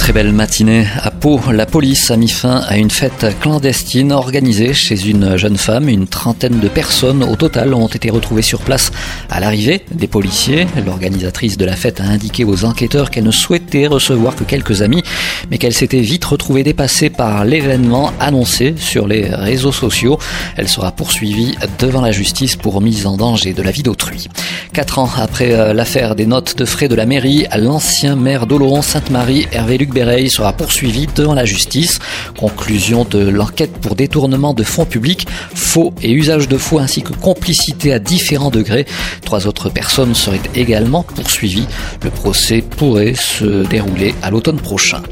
Très belle matinée à Pau. La police a mis fin à une fête clandestine organisée chez une jeune femme. Une trentaine de personnes au total ont été retrouvées sur place à l'arrivée des policiers. L'organisatrice de la fête a indiqué aux enquêteurs qu'elle ne souhaitait recevoir que quelques amis, mais qu'elle s'était vite retrouvée dépassée par l'événement annoncé sur les réseaux sociaux. Elle sera poursuivie devant la justice pour mise en danger de la vie d'autrui. Quatre ans après euh, l'affaire des notes de frais de la mairie, l'ancien maire d'Oloron-Sainte-Marie, Hervé Luc Sera poursuivi devant la justice. Conclusion de l'enquête pour détournement de fonds publics, faux et usage de faux ainsi que complicité à différents degrés. Trois autres personnes seraient également poursuivies. Le procès pourrait se dérouler à l'automne prochain.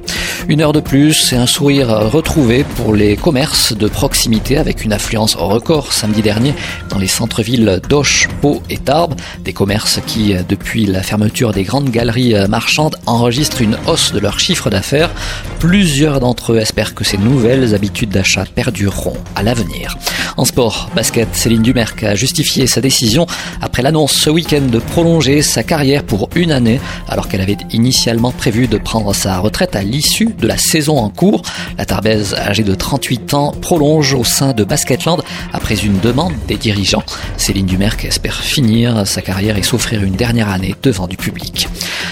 Une heure de plus et un sourire retrouvé pour les commerces de proximité avec une affluence record samedi dernier dans les centres-villes d'Auch, Pau et Tarbes. Des commerces qui, depuis la fermeture des grandes galeries marchandes, enregistrent une hausse de leur chiffre d'affaires. Plusieurs d'entre eux espèrent que ces nouvelles habitudes d'achat perdureront à l'avenir. En sport, basket, Céline Dumerc a justifié sa décision après l'annonce ce week-end de prolonger sa carrière pour une année alors qu'elle avait initialement prévu de prendre sa retraite à l'issue de la saison en cours. La Tarbaise, âgée de 38 ans, prolonge au sein de Basketland après une demande des dirigeants. Céline Dumerc espère finir sa carrière et s'offrir une dernière année devant du public.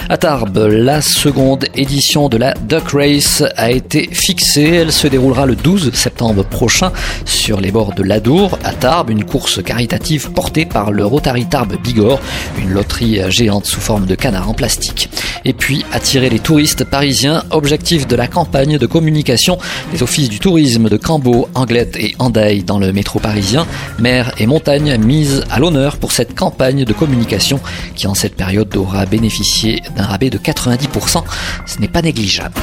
À Tarbes, la seconde édition de la Duck Race a été fixée. Elle se déroulera le 12 septembre prochain sur les bords de l'Adour à Tarbes, une course caritative portée par le Rotary Tarbes Bigorre, une loterie géante sous forme de canard en plastique. Et puis attirer les touristes parisiens, objectif de la campagne de communication des offices du tourisme de Cambo, Anglette et Andaille dans le métro parisien. Mer et montagne mise à l'honneur pour cette campagne de communication qui en cette période aura bénéficié d'un rabais de 90%. Ce n'est pas négligeable.